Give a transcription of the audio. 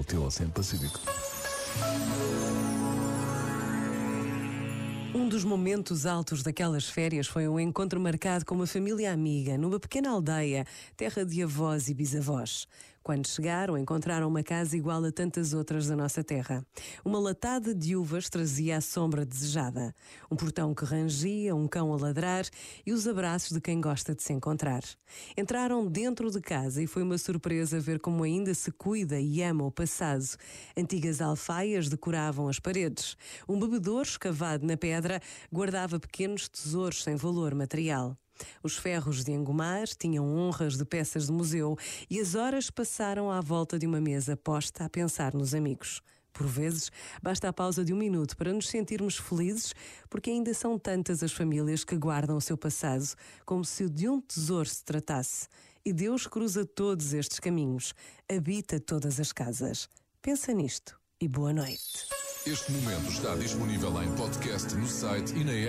o teu Oceano Pacífico. Um dos momentos altos daquelas férias foi um encontro marcado com uma família amiga numa pequena aldeia, terra de avós e bisavós. Quando chegaram, encontraram uma casa igual a tantas outras da nossa terra. Uma latada de uvas trazia a sombra desejada, um portão que rangia, um cão a ladrar e os abraços de quem gosta de se encontrar. Entraram dentro de casa e foi uma surpresa ver como ainda se cuida e ama o passado. Antigas alfaias decoravam as paredes. Um bebedouro escavado na pedra guardava pequenos tesouros sem valor material. Os ferros de engomar tinham honras de peças de museu e as horas passaram à volta de uma mesa posta a pensar nos amigos. Por vezes, basta a pausa de um minuto para nos sentirmos felizes, porque ainda são tantas as famílias que guardam o seu passado, como se de um tesouro se tratasse. E Deus cruza todos estes caminhos, habita todas as casas. Pensa nisto e boa noite. Este momento está disponível em podcast no site e na app.